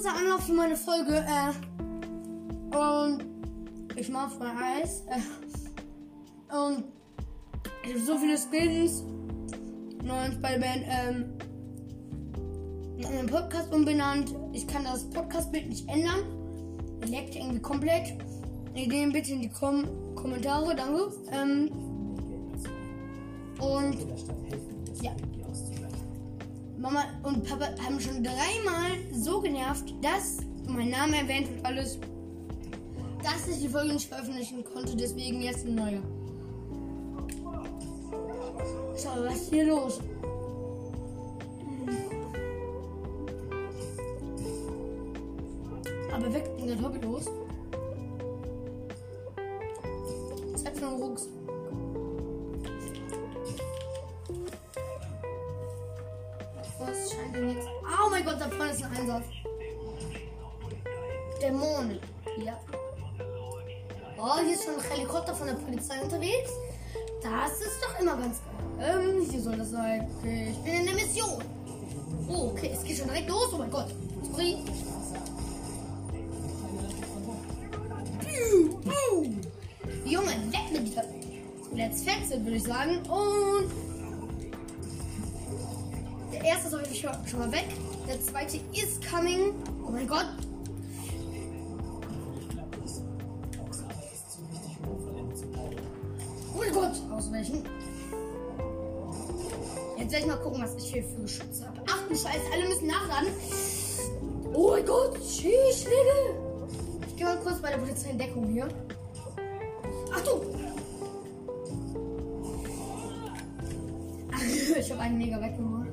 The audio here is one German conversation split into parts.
kurzer Anlauf für meine Folge. Äh, und ich mache frei Eis. Äh, und ich habe so viele bei der Band. Ähm, meinen Podcast umbenannt. Ich kann das Podcast-Bild nicht ändern. Leckt irgendwie komplett. Ideen bitte in die Kom Kommentare, danke. Ähm, und. Mama und Papa haben schon dreimal so genervt, dass mein Name erwähnt wird, alles, dass ich die Folge nicht veröffentlichen konnte. Deswegen jetzt eine neue. Schau, was ist hier los? Aber weg ging das Hobby los. Zeit für einen Rucks. Was Da vorne ist ein Einsatz. Dämonen. Ja. Oh, hier ist schon ein Helikopter von der Polizei unterwegs. Das ist doch immer ganz geil. Ähm, hier soll das sein. Okay, ich bin in der Mission. Oh, okay, es geht schon direkt los. Oh mein Gott. Sorry. Junge, leck mir wieder. Let's fetz it, würde ich sagen. Und der erste jeden Fall schon mal weg. Der zweite ist coming. Oh mein Gott. Oh mein Gott. Ausweichen. Jetzt werde ich mal gucken, was ich hier für Geschütze habe. Ach du Scheiße, alle müssen nachladen. Oh mein Gott, Schießschläge. Ich gehe mal kurz bei der Polizei in Deckung hier. Ach, ich habe einen mega weggemacht.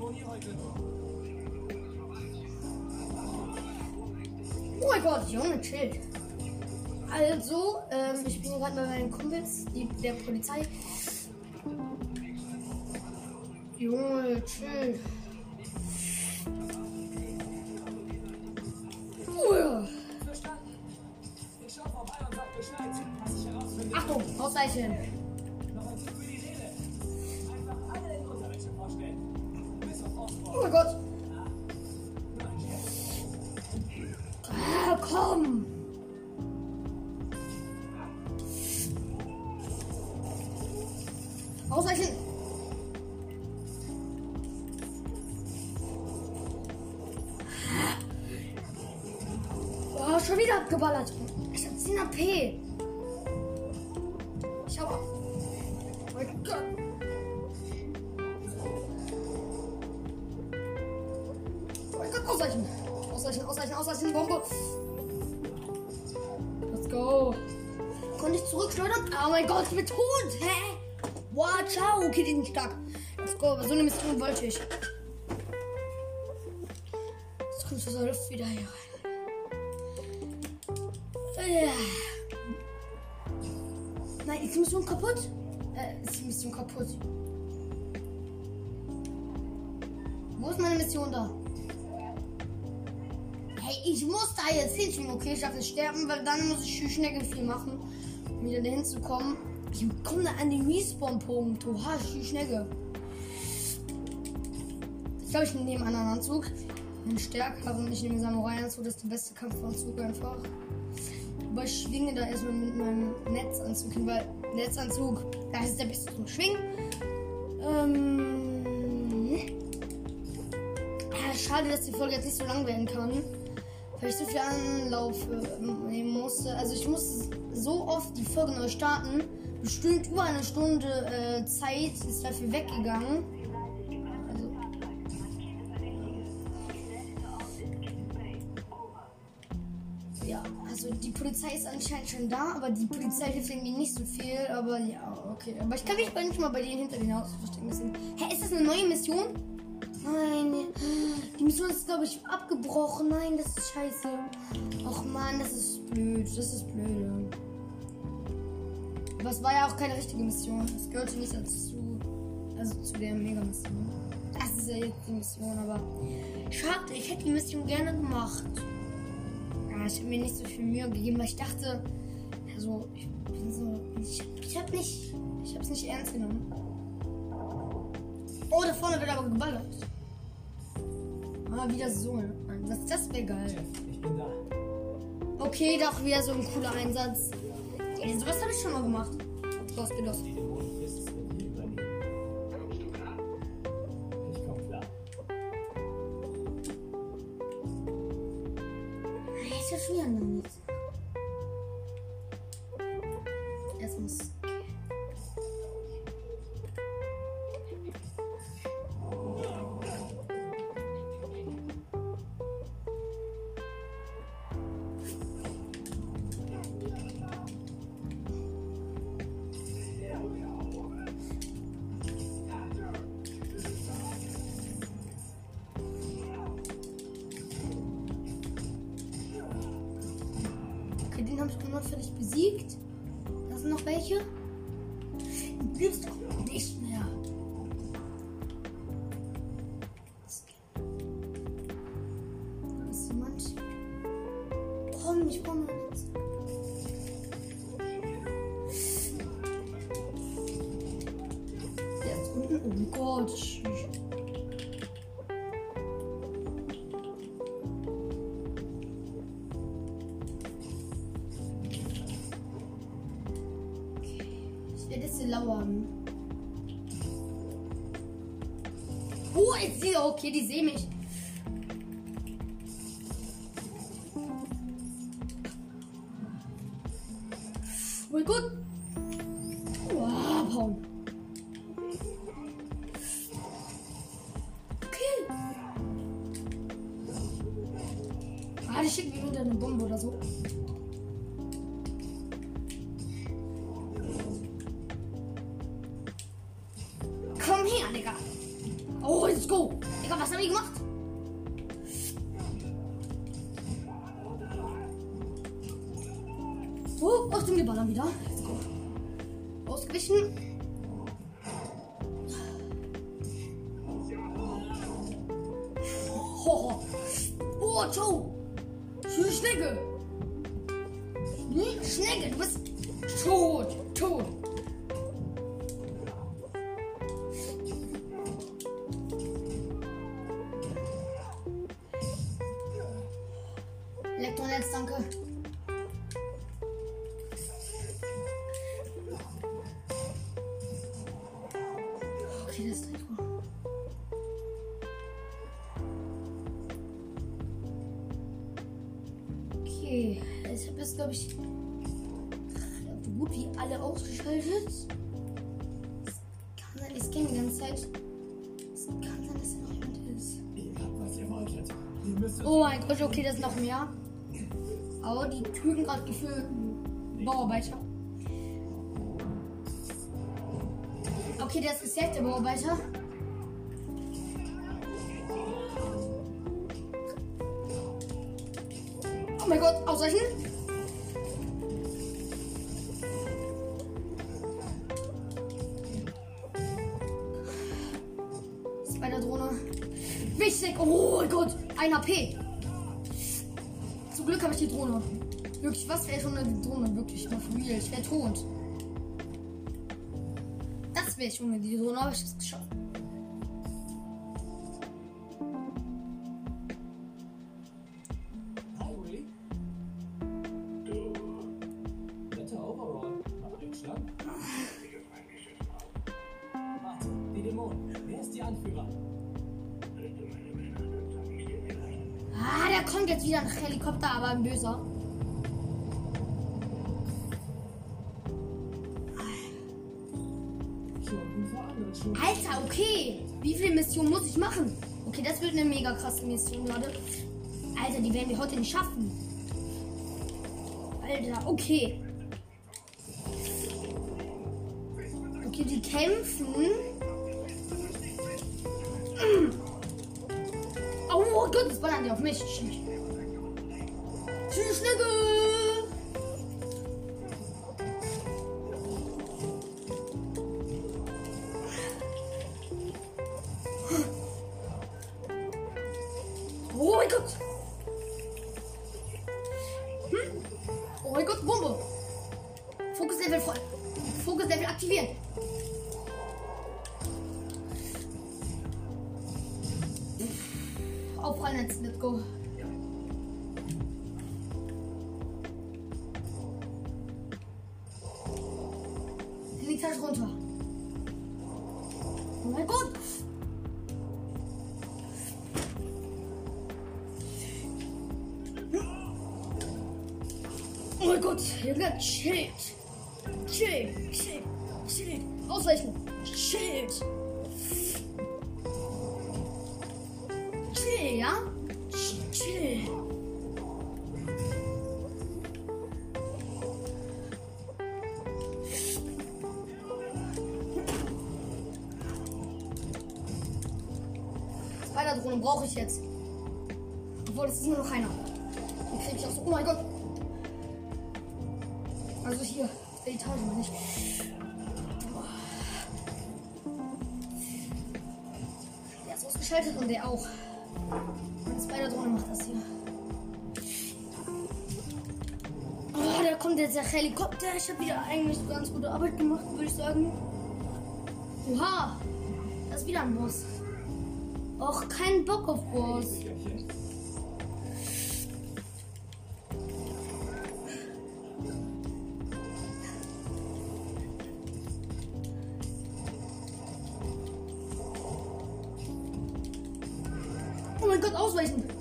Oh mein Gott, Junge, chill. Also, ähm, ich bin gerade bei meinen Kumpels, die, der Polizei. Junge, chill. Ja. Achtung, ausweichen. Ausweichen. Oh, schon wieder abgeballert. Ich hab 10 AP. Ich hab. Oh mein Gott. Oh mein Gott, ausweichen. Ausweichen, ausweichen, ausweichen, Bombe. Let's go. Konnte ich zurückschleudern? Oh mein Gott, ich bin tot. Hä? Ciao. Okay, die sind stark. Let's go. Aber so eine Mission wollte ich. Jetzt kommt das alles wieder hier rein. Ja. Nein, ist die Mission kaputt? Äh, ist die Mission kaputt? Wo ist meine Mission da? Hey, ich muss da jetzt hin. Okay, ich darf nicht sterben, weil dann muss ich schnell viel machen, um wieder dahin zu kommen. Ich komme da an den Respawn-Punkt. Oha, schnell. Ich glaube, ich nehme einen anderen Anzug. Einen stärker und ich nehme Samurai-Anzug. Das ist der beste Kampfanzug einfach. Aber ich schwinge da erstmal mit meinem Netzanzug hin, weil Netzanzug, das ist der beste zum Schwingen. Ähm, schade, dass die Folge jetzt nicht so lang werden kann. Weil ich so viel Anlauf äh, nehmen musste. Also ich musste so oft die Folge neu starten. Bestimmt über eine Stunde äh, Zeit ist dafür weggegangen. Also, ja, also die Polizei ist anscheinend schon da, aber die Polizei hilft irgendwie nicht so viel. Aber ja, okay. Aber ich kann mich nicht mal bei denen hinter den Haus verstecken. Deswegen. Hä, ist das eine neue Mission? Nein, die Mission ist, glaube ich, abgebrochen. Nein, das ist scheiße. Och man, das ist blöd. Das ist blöd. Aber es war ja auch keine richtige Mission. Es gehörte nicht dazu. Also zu der Mega-Mission. Das ist ja jetzt die Mission, aber. Schade, ich hätte die Mission gerne gemacht. Ja, ich habe mir nicht so viel Mühe gegeben, weil ich dachte, also, ich bin so. Ich, ich habe nicht. Ich habe es nicht ernst genommen. Oh, da vorne wird aber geballert. Ah, wieder so ein Das, das wäre geil. Ich bin da. Okay, doch wieder so ein cooler Einsatz. Ey, sowas habe ich schon mal gemacht. Dir übernehmen. Ich ja schon wieder nichts. Doch nicht mehr. Komm, ich komme jetzt. Der ist unten. Oh Gott. Okay, die sehen mich. Oh mein Gott. Wow. Ah, die schicken mir wieder eine Bombe oder so. Komm her, Digga. Oh, let's go. Digga, was haben die gemacht? Oh, Achtung, die ballern wieder. Ausgewichen. Oh, oh Joe. Schnecke. Hm? Schnecke, du bist Okay, ich habe jetzt, glaube ich, so gut wie alle ausgeschaltet. Es kann sein, ich scanne die ganze Zeit. Es kann sein, dass da noch jemand ist. Es Oh mein Gott, okay, das ist noch mehr. Aber die töten gerade gefühlt Bauarbeiter. Okay, der ist gesetzt, der Bauarbeiter. Ausweichen. Ist bei der Drohne. Wichtig. Oh Gott, ein HP. Zum Glück habe ich die Drohne. Wirklich, was wäre schon eine Drohne? Wirklich, mal for real. Ich wäre tot. Das wäre schon die Drohne, aber ich es geschafft. Okay. Wie viele Missionen muss ich machen? Okay, das wird eine mega krasse Mission, Leute. Alter, die werden wir heute nicht schaffen. Alter, okay. Okay, die kämpfen. Mm. Oh Gott, das ballern die auf mich. Tschüss. Tschüss, Schnecke. Mein Gott, Junge, chillt. Chill, chill, chill. Ausweichen. Chill. Chill, ja? Chill. Spider-Drohne brauche ich jetzt. Obwohl, es ist nur noch einer. Den kriege ich auch so. Oh mein Gott. Also hier, der Etage bin ich. Der ist ausgeschaltet und der auch. Die Spider-Drohne macht das hier. Oh, da kommt jetzt der Helikopter. Ich habe wieder eigentlich ganz gute Arbeit gemacht, würde ich sagen. Oha, da ist wieder ein Boss. Auch kein Bock auf Boss. Oh mein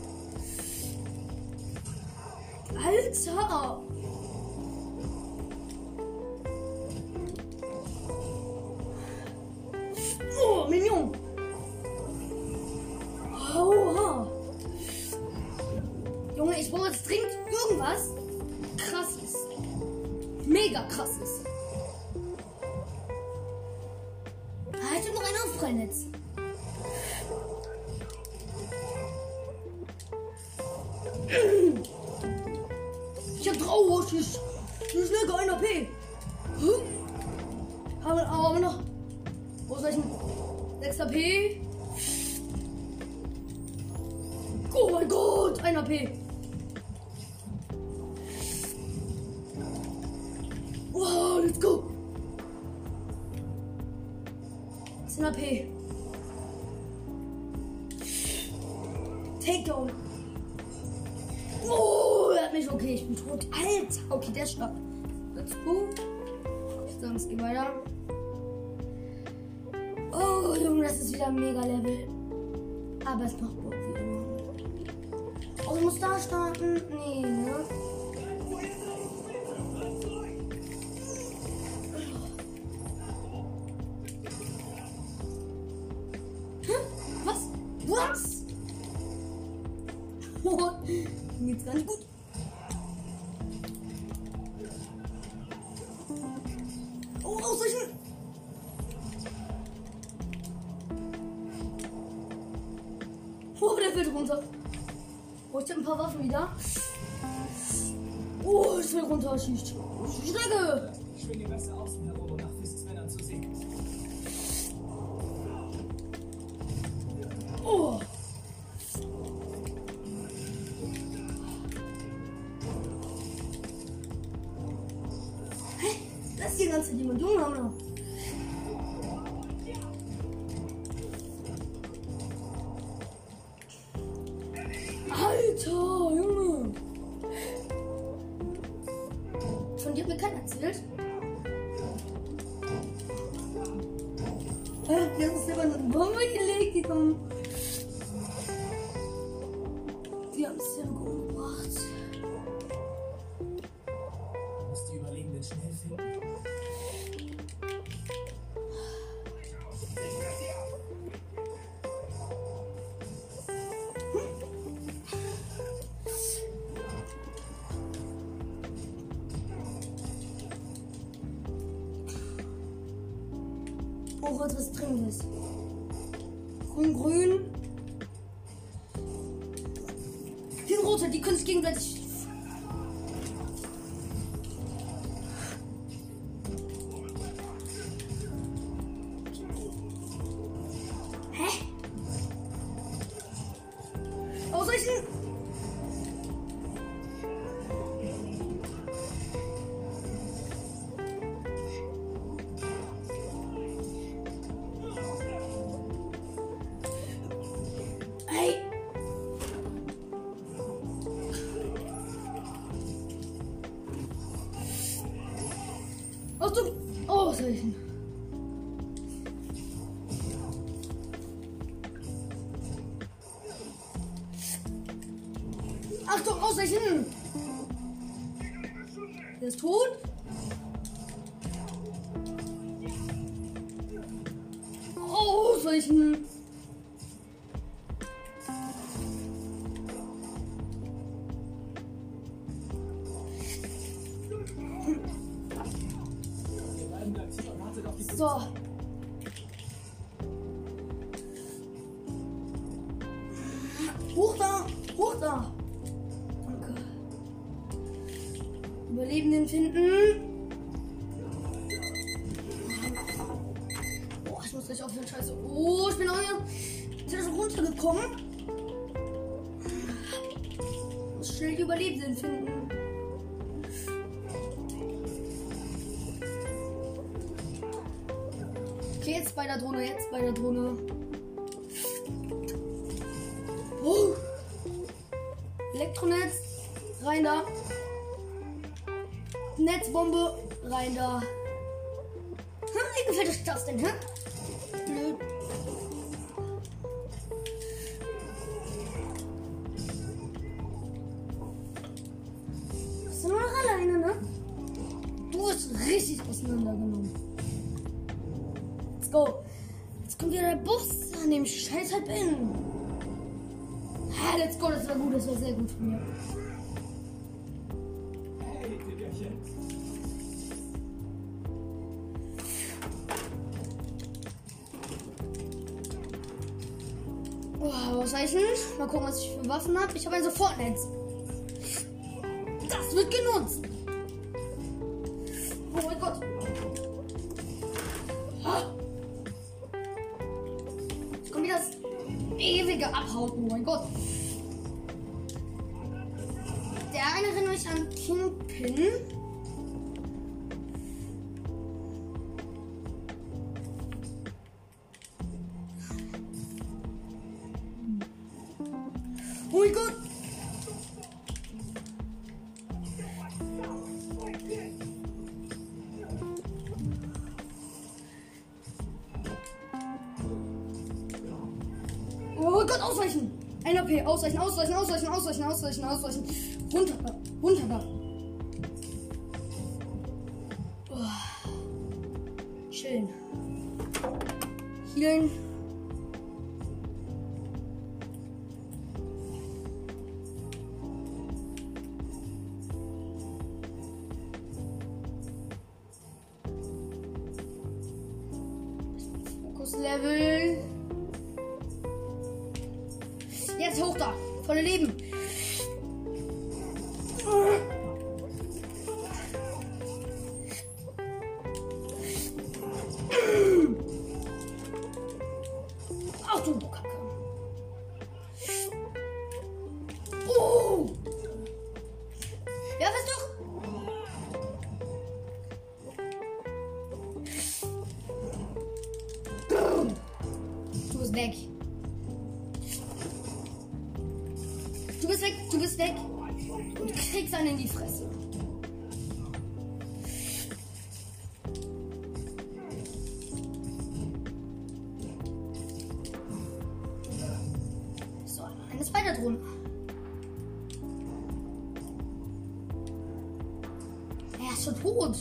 aber noch. Wo ist welchen? 6 AP. Oh mein Gott, ein AP. Wow, let's go. 10 AP. Takedown. Oh, er hat mich. Okay, ich bin tot. Alter. Okay, der ist stark. Let's go. Ich sage, es geht weiter. Das ist wieder ein mega Level. Aber es macht Bock wie immer. Oh, ich muss da starten. Nee, ne? Was? Was? Mir geht's nicht gut. Paar Waffen wieder. Oh, ich will runter, schießt. Strecke! Schwinge besser außen herum, um nach Fistmännern zu sehen. Oh! Hä? Das ist die ganze Dimension, Junge. Hä? Jetzt ist aber eine Bombe gelegt, Oh, was was Dringendes. Grün, grün. Die rote, die können sich gegenseitig. Hä? Ausweichen! Aus du. So. Hoch da! Hoch da! Danke. Überlebenden finden. Boah, ich muss gleich aufhören, scheiße. Oh, ich bin auch hier. Ich bin schon runtergekommen. Ich muss schnell die Überlebenden finden. Jetzt bei der Drohne, jetzt bei der Drohne. Oh. Elektronetz, rein da. Netzbombe, rein da. Hm, wie gefällt euch das denn, hä? Blöd. Bist du nur noch alleine, ne? Du bist richtig auseinandergenommen. Go. Jetzt kommt wieder der Boss an dem scheiß halb in. Ha, let's go, das war gut, das war sehr gut von mir. Boah, ausweichen. Mal gucken, was ich für Waffen habe. Ich habe ein Sofortnetz. Mein Gott. Oh Gott, ausweichen! Ein AP, ausweichen, ausweichen, ausweichen, ausweichen, ausweichen, ausweichen. Runter, Jetzt hoch da. Volle Leben. Tot.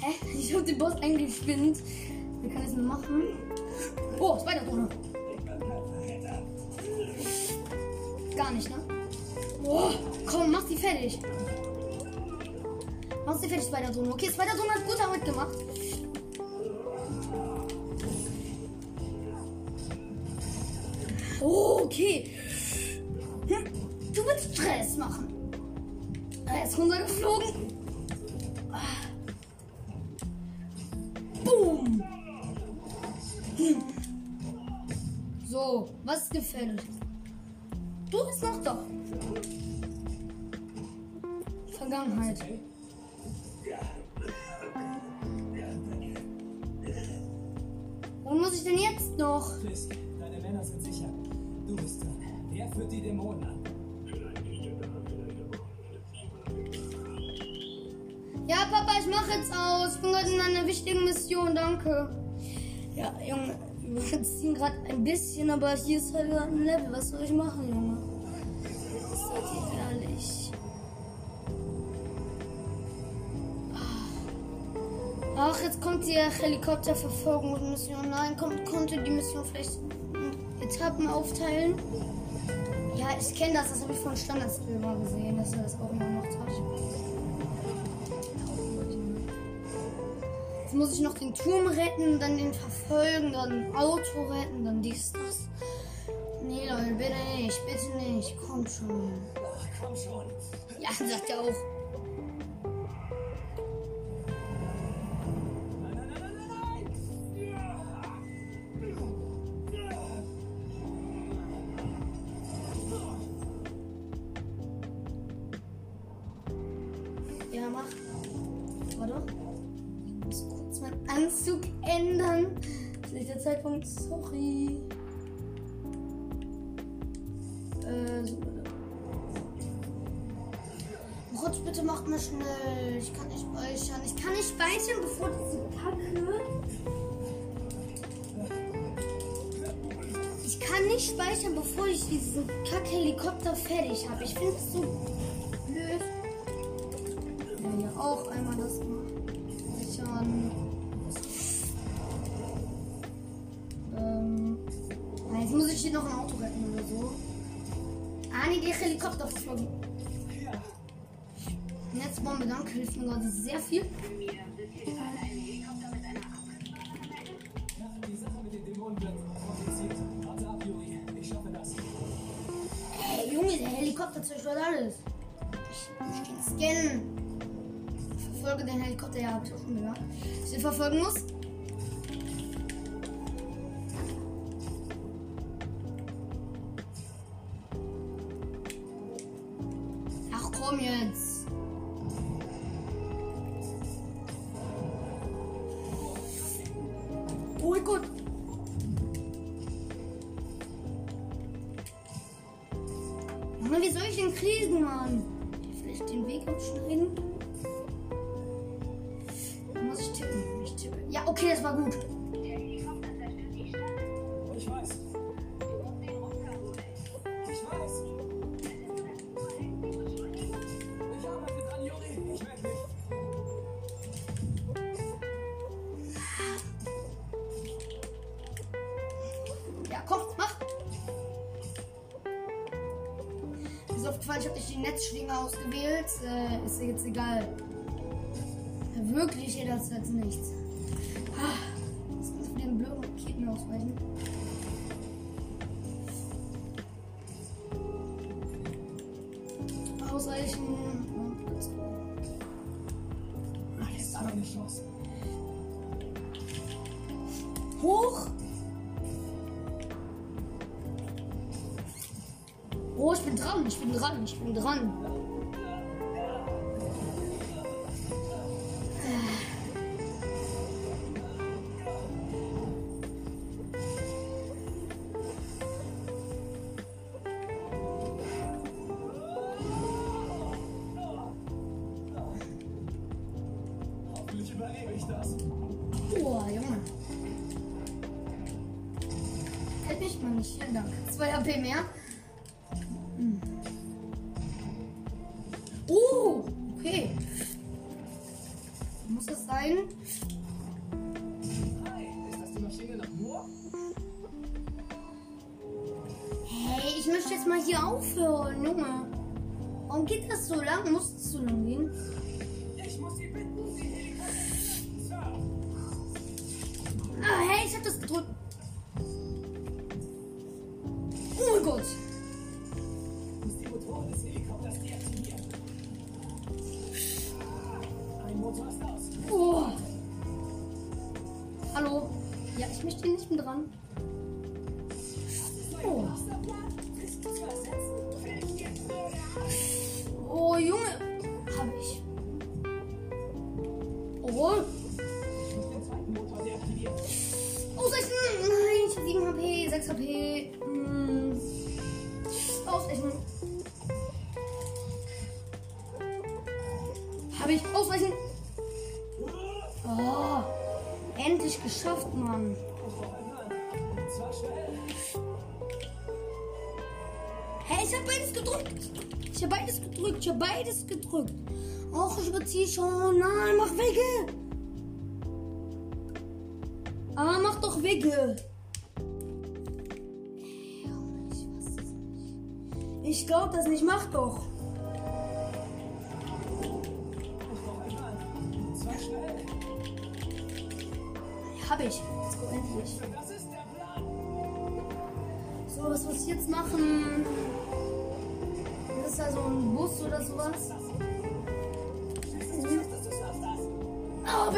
Hä? Ich hab den Boss eingespinnt. Ich das denn machen? Oh, Spider-Drohne. Gar nicht, ne? Oh, komm, mach sie fertig. Mach sie fertig, Spider-Drohne. Okay, Spider-Drohne hat gut Arbeit gemacht. Oh, okay. Du willst Stress machen. Er ist runtergeflogen. Gefällig? Du bist noch da. Vergangenheit. Wo muss ich denn jetzt noch? Fisk, deine Männer sind sicher. Du bist dran. Wer führt die Dämonen an? Ja, Papa, ich mach jetzt aus. Ich bin gerade in einer wichtigen Mission, danke. Ja, Junge, wir ziehen gerade ein bisschen, aber hier ist halt gerade ein Level. Was soll ich machen, Junge? So. Leute, ehrlich. Ach, jetzt kommt die Helikopterverfolgungsmission. Nein, kommt, konnte die Mission vielleicht Etappen aufteilen? Ja, ich kenne das. Das habe ich von Standardskill mal gesehen, dass er das auch immer noch hat. Jetzt muss ich noch den Turm retten, dann den verfolgen, dann ein Auto retten, dann dies, das. Nee, Leute, bitte nicht, bitte nicht. Komm schon. Ach, komm schon. Ja, sagt er auch. Zeitpunkt. Sorry. Äh, so. Rutsch, bitte macht mal schnell. Ich kann nicht speichern. Ich kann nicht speichern, bevor diese Kacke. Ich kann nicht speichern, bevor ich diesen Kack-Helikopter fertig habe. Ich finde es so blöd. Ja, auch einmal das sichern. Jetzt muss ich hier noch ein Auto retten oder so. Ah, nee, die Helikopter verfolgen. Ja, Netzbombe, danke, hilft mir gerade sehr viel. ja, die Sache mit den Dämonen wird kompliziert. Warte ab, Juri. Ich schaffe das. Ey, Junge, der Helikopter zerstört alles. Ich muss den scannen. Verfolge den Helikopter, ja, hab ich auch schon gehört. Ich verfolgen muss. Okay, das war gut. Ich weiß. Ich weiß. Ich arbeite dran, Juri. Ich melde mich. Ja, komm, mach. Ist aufgefallen, ich habe nicht die Netzschlinge ausgewählt. Äh, ist jetzt egal. Wirklich jederzeit nichts. Oh, ich bin dran, ich bin dran, ich bin dran. Hä, ich hab beides gedrückt. Ich hab beides gedrückt. Ich hab beides gedrückt. Och, ich überziehe schon. Nein, mach Wege. Ah, mach doch Wege. Ich glaub das nicht. Mach doch.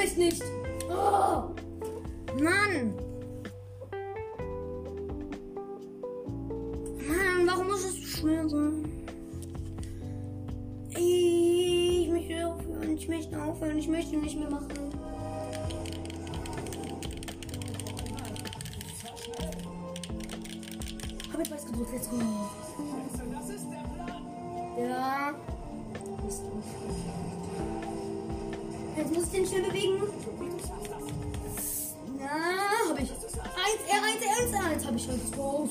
Oh, hab ich nicht. Oh. Mann. Mann, warum muss es so schwer sein? Ich möchte aufhören. Ich möchte aufhören. Ich möchte nicht mehr machen. Hab ich weiß gedrückt. Let's go. Das ist der Plan. Ja. Jetzt muss ich den schnell bewegen. Ja, hab ich. 1, R1, R1, R1 hab ich schon. Oh,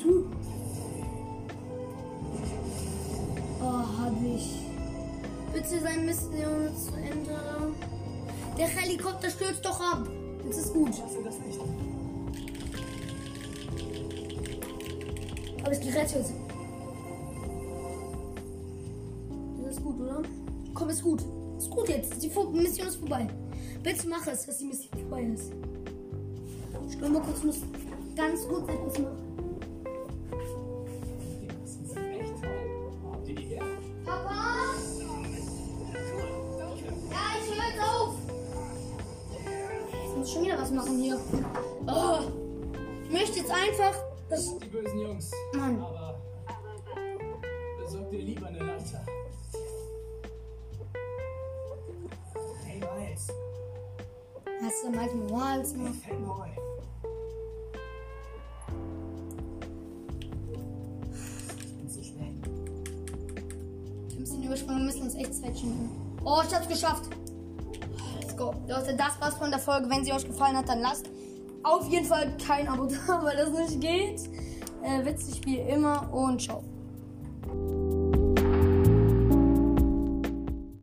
oh hab ich. Bitte sein Mission zu Ende. Der Helikopter stürzt doch ab. Jetzt ist gut. Schaffst du das nicht? Hab ich gerettet. Das ist gut, oder? Komm, ist gut. Gut. Die Mission ist vorbei. Bitte mach es, dass die Mission vorbei ist. Ich glaube kurz, muss ganz kurz etwas machen. Das schon wieder was machen hier. Oh. Ich möchte jetzt einfach, dass. Die bösen Jungs. Echt Zeit schinden. Oh, ich hab's geschafft. Let's go. Leute, das war's von der Folge. Wenn sie euch gefallen hat, dann lasst auf jeden Fall kein Abo da, weil das nicht geht. Äh, witzig wie immer und ciao.